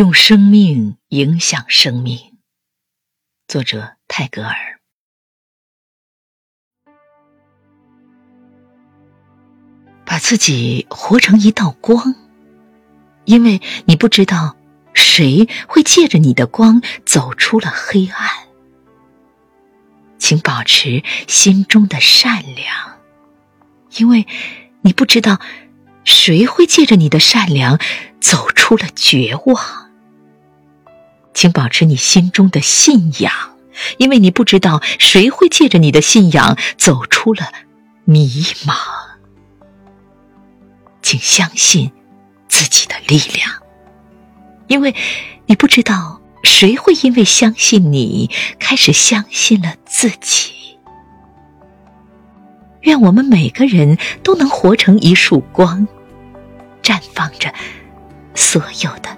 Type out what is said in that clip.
用生命影响生命。作者泰戈尔。把自己活成一道光，因为你不知道谁会借着你的光走出了黑暗。请保持心中的善良，因为你不知道谁会借着你的善良走出了绝望。请保持你心中的信仰，因为你不知道谁会借着你的信仰走出了迷茫。请相信自己的力量，因为你不知道谁会因为相信你开始相信了自己。愿我们每个人都能活成一束光，绽放着所有的